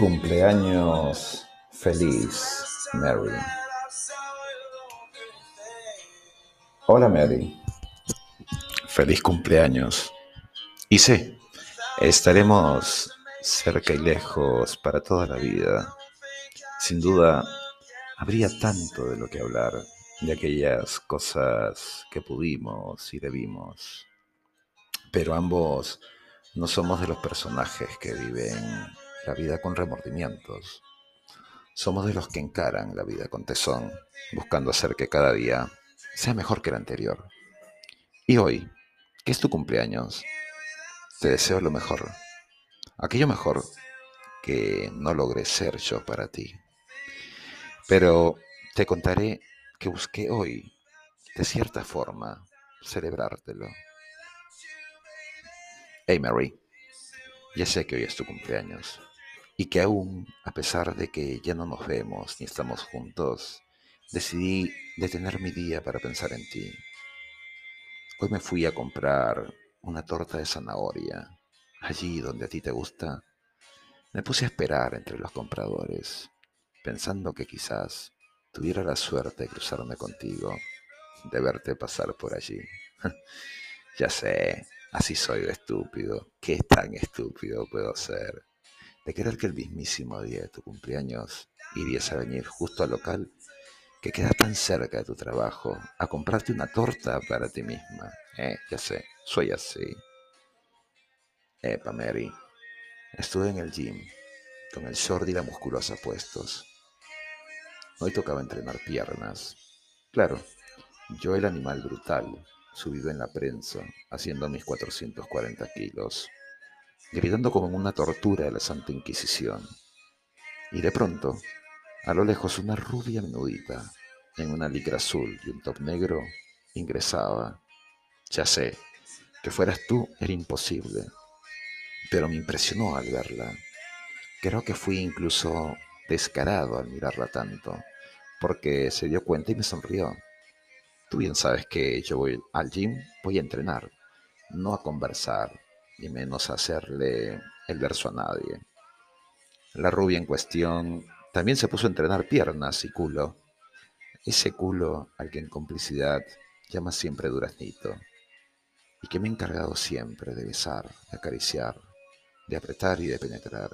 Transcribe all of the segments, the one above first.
Cumpleaños feliz, Mary. Hola, Mary. Feliz cumpleaños. Y sí, estaremos cerca y lejos para toda la vida. Sin duda, habría tanto de lo que hablar de aquellas cosas que pudimos y debimos. Pero ambos no somos de los personajes que viven la vida con remordimientos. Somos de los que encaran la vida con tesón, buscando hacer que cada día sea mejor que el anterior. Y hoy, que es tu cumpleaños, te deseo lo mejor. Aquello mejor que no logré ser yo para ti. Pero te contaré que busqué hoy, de cierta forma, celebrártelo. Hey Mary, ya sé que hoy es tu cumpleaños y que aún, a pesar de que ya no nos vemos ni estamos juntos, decidí detener mi día para pensar en ti. Hoy me fui a comprar una torta de zanahoria, allí donde a ti te gusta. Me puse a esperar entre los compradores, pensando que quizás tuviera la suerte de cruzarme contigo, de verte pasar por allí. ya sé, así soy de estúpido. ¿Qué tan estúpido puedo ser? De querer que el mismísimo día de tu cumpleaños irías a venir justo al local que queda tan cerca de tu trabajo a comprarte una torta para ti misma. Eh, ya sé, soy así. Epa, Mary. Estuve en el gym, con el short y la musculosa puestos. Hoy tocaba entrenar piernas. Claro, yo el animal brutal, subido en la prensa, haciendo mis 440 kilos gritando como en una tortura de la Santa Inquisición. Y de pronto, a lo lejos, una rubia menudita, en una licra azul y un top negro, ingresaba. Ya sé, que fueras tú era imposible, pero me impresionó al verla. Creo que fui incluso descarado al mirarla tanto, porque se dio cuenta y me sonrió. Tú bien sabes que yo voy al gym, voy a entrenar, no a conversar, y menos hacerle el verso a nadie. La rubia en cuestión también se puso a entrenar piernas y culo. Ese culo al que en complicidad llama siempre duraznito y que me he encargado siempre de besar, de acariciar, de apretar y de penetrar.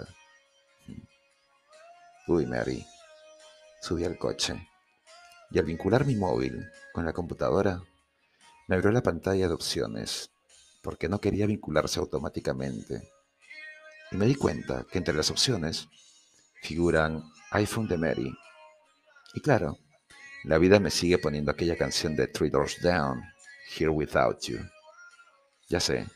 Uy, Mary, subí al coche y al vincular mi móvil con la computadora, me abrió la pantalla de opciones porque no quería vincularse automáticamente. Y me di cuenta que entre las opciones figuran iPhone de Mary. Y claro, la vida me sigue poniendo aquella canción de Three Doors Down, Here Without You. Ya sé,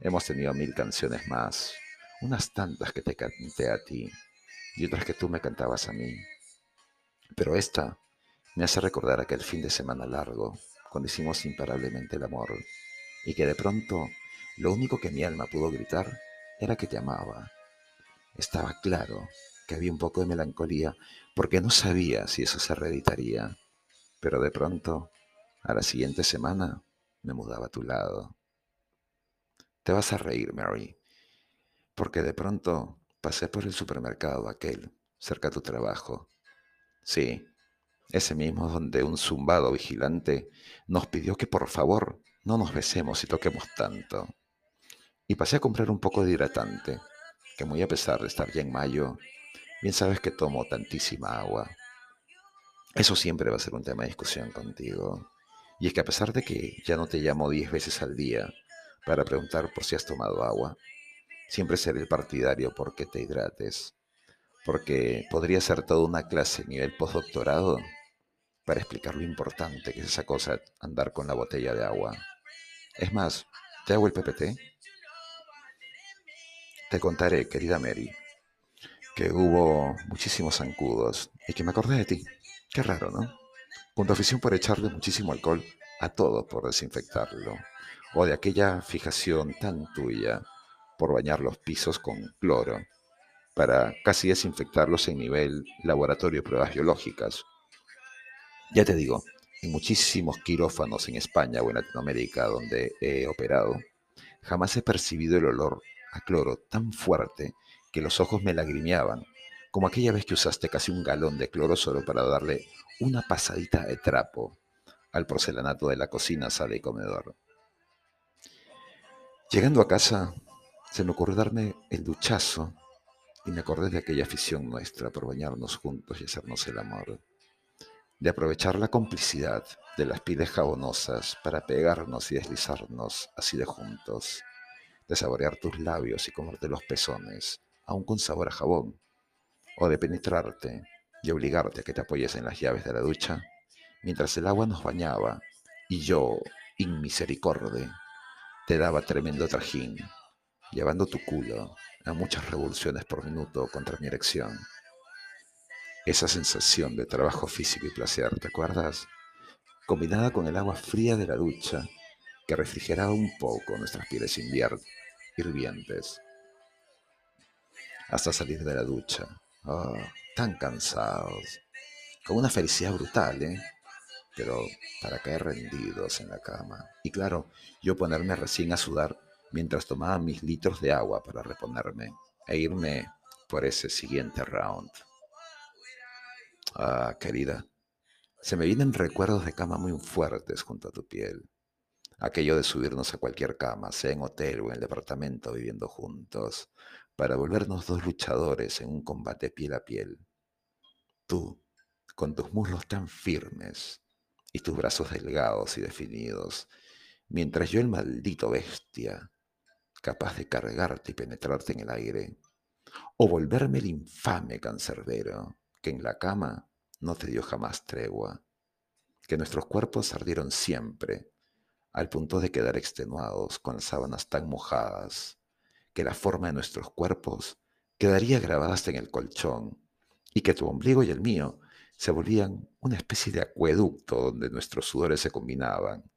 hemos tenido mil canciones más, unas tantas que te canté a ti y otras que tú me cantabas a mí. Pero esta me hace recordar aquel fin de semana largo, cuando hicimos imparablemente el amor y que de pronto lo único que mi alma pudo gritar era que te amaba. Estaba claro que había un poco de melancolía porque no sabía si eso se reeditaría, pero de pronto, a la siguiente semana, me mudaba a tu lado. Te vas a reír, Mary, porque de pronto pasé por el supermercado aquel, cerca de tu trabajo. Sí, ese mismo donde un zumbado vigilante nos pidió que por favor no nos besemos y toquemos tanto. Y pasé a comprar un poco de hidratante, que muy a pesar de estar ya en mayo, bien sabes que tomo tantísima agua. Eso siempre va a ser un tema de discusión contigo. Y es que a pesar de que ya no te llamo diez veces al día para preguntar por si has tomado agua, siempre seré el partidario porque te hidrates. Porque podría ser toda una clase nivel postdoctorado para explicar lo importante que es esa cosa andar con la botella de agua. Es más, ¿te hago el PPT? Te contaré, querida Mary, que hubo muchísimos zancudos y que me acordé de ti. Qué raro, ¿no? Con tu afición por echarle muchísimo alcohol a todo por desinfectarlo, o de aquella fijación tan tuya por bañar los pisos con cloro, para casi desinfectarlos en nivel laboratorio de pruebas biológicas. Ya te digo, en muchísimos quirófanos en España o en Latinoamérica donde he operado, jamás he percibido el olor a cloro tan fuerte que los ojos me lagrimeaban como aquella vez que usaste casi un galón de cloro solo para darle una pasadita de trapo al porcelanato de la cocina, sala y comedor. Llegando a casa, se me ocurrió darme el duchazo y me acordé de aquella afición nuestra por bañarnos juntos y hacernos el amor, de aprovechar la complicidad de las pieles jabonosas para pegarnos y deslizarnos así de juntos, de saborear tus labios y comerte los pezones, aún con sabor a jabón, o de penetrarte y obligarte a que te apoyes en las llaves de la ducha mientras el agua nos bañaba y yo, inmisericorde, te daba tremendo trajín, llevando tu culo a muchas revoluciones por minuto contra mi erección. Esa sensación de trabajo físico y placer, ¿te acuerdas? Combinada con el agua fría de la ducha que refrigeraba un poco nuestras pieles hirvientes. Hasta salir de la ducha, oh, tan cansados, con una felicidad brutal, ¿eh? Pero para caer rendidos en la cama. Y claro, yo ponerme recién a sudar mientras tomaba mis litros de agua para reponerme e irme por ese siguiente round. Ah, querida, se me vienen recuerdos de cama muy fuertes junto a tu piel. Aquello de subirnos a cualquier cama, sea en hotel o en el departamento viviendo juntos, para volvernos dos luchadores en un combate piel a piel. Tú, con tus muslos tan firmes y tus brazos delgados y definidos, mientras yo el maldito bestia, capaz de cargarte y penetrarte en el aire, o volverme el infame cancerbero que en la cama no te dio jamás tregua, que nuestros cuerpos ardieron siempre, al punto de quedar extenuados con las sábanas tan mojadas, que la forma de nuestros cuerpos quedaría grabada hasta en el colchón, y que tu ombligo y el mío se volvían una especie de acueducto donde nuestros sudores se combinaban.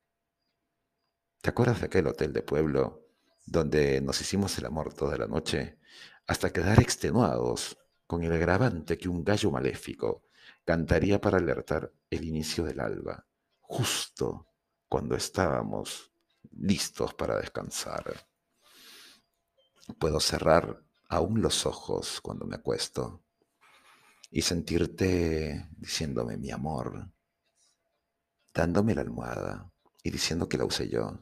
¿Te acuerdas de aquel hotel de pueblo donde nos hicimos el amor toda la noche, hasta quedar extenuados con el agravante que un gallo maléfico cantaría para alertar el inicio del alba, justo cuando estábamos listos para descansar. Puedo cerrar aún los ojos cuando me acuesto y sentirte diciéndome mi amor, dándome la almohada y diciendo que la usé yo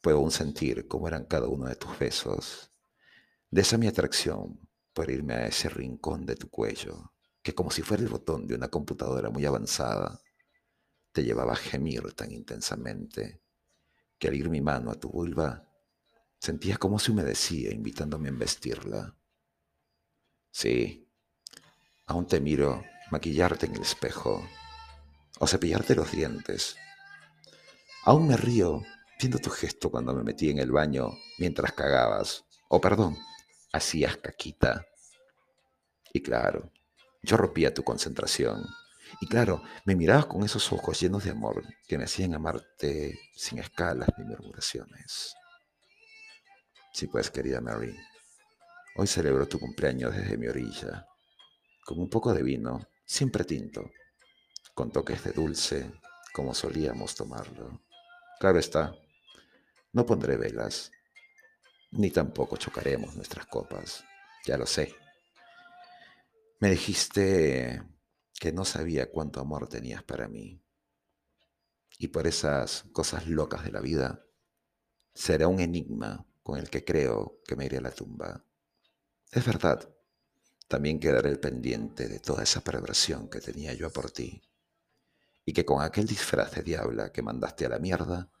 Puedo aún sentir cómo eran cada uno de tus besos, de esa mi atracción por irme a ese rincón de tu cuello, que como si fuera el botón de una computadora muy avanzada, te llevaba a gemir tan intensamente, que al ir mi mano a tu vulva, sentía como se humedecía invitándome a embestirla. Sí, aún te miro maquillarte en el espejo o cepillarte los dientes. Aún me río viendo tu gesto cuando me metí en el baño mientras cagabas, o perdón, hacías caquita. Y claro, yo rompía tu concentración. Y claro, me mirabas con esos ojos llenos de amor que me hacían amarte sin escalas ni murmuraciones. Sí, pues, querida Mary, hoy celebro tu cumpleaños desde mi orilla, con un poco de vino, siempre tinto, con toques de dulce, como solíamos tomarlo. Claro está, no pondré velas, ni tampoco chocaremos nuestras copas, ya lo sé. Me dijiste que no sabía cuánto amor tenías para mí. Y por esas cosas locas de la vida, será un enigma con el que creo que me iré a la tumba. Es verdad, también quedaré pendiente de toda esa perversión que tenía yo por ti, y que con aquel disfraz de diabla que mandaste a la mierda,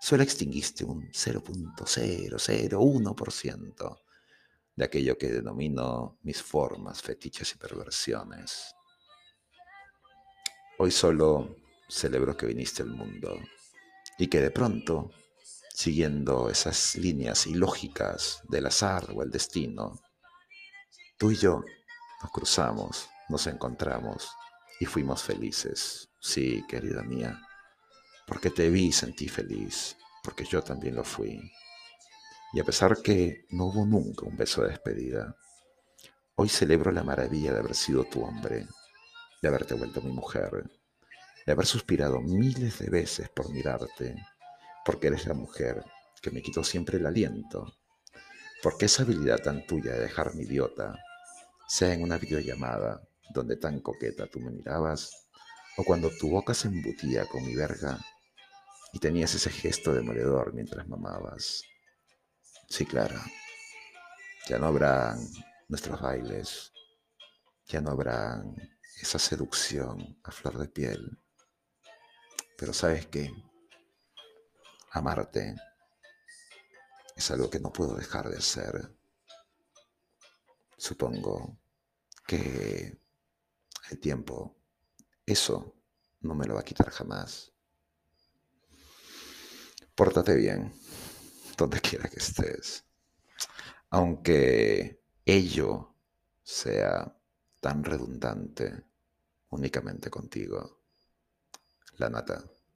solo extinguiste un 0.001% de aquello que denomino mis formas, fetiches y perversiones. Hoy solo celebro que viniste al mundo y que de pronto, siguiendo esas líneas ilógicas del azar o el destino, tú y yo nos cruzamos, nos encontramos y fuimos felices. Sí, querida mía porque te vi y sentí feliz, porque yo también lo fui. Y a pesar que no hubo nunca un beso de despedida, hoy celebro la maravilla de haber sido tu hombre, de haberte vuelto mi mujer, de haber suspirado miles de veces por mirarte, porque eres la mujer que me quitó siempre el aliento, porque esa habilidad tan tuya de dejarme idiota sea en una videollamada donde tan coqueta tú me mirabas, o cuando tu boca se embutía con mi verga y tenías ese gesto demoledor mientras mamabas. Sí, claro, ya no habrán nuestros bailes, ya no habrán esa seducción a flor de piel. Pero sabes qué, amarte es algo que no puedo dejar de hacer. Supongo que el tiempo, eso no me lo va a quitar jamás. Pórtate bien, donde quiera que estés. Aunque ello sea tan redundante únicamente contigo. La nata.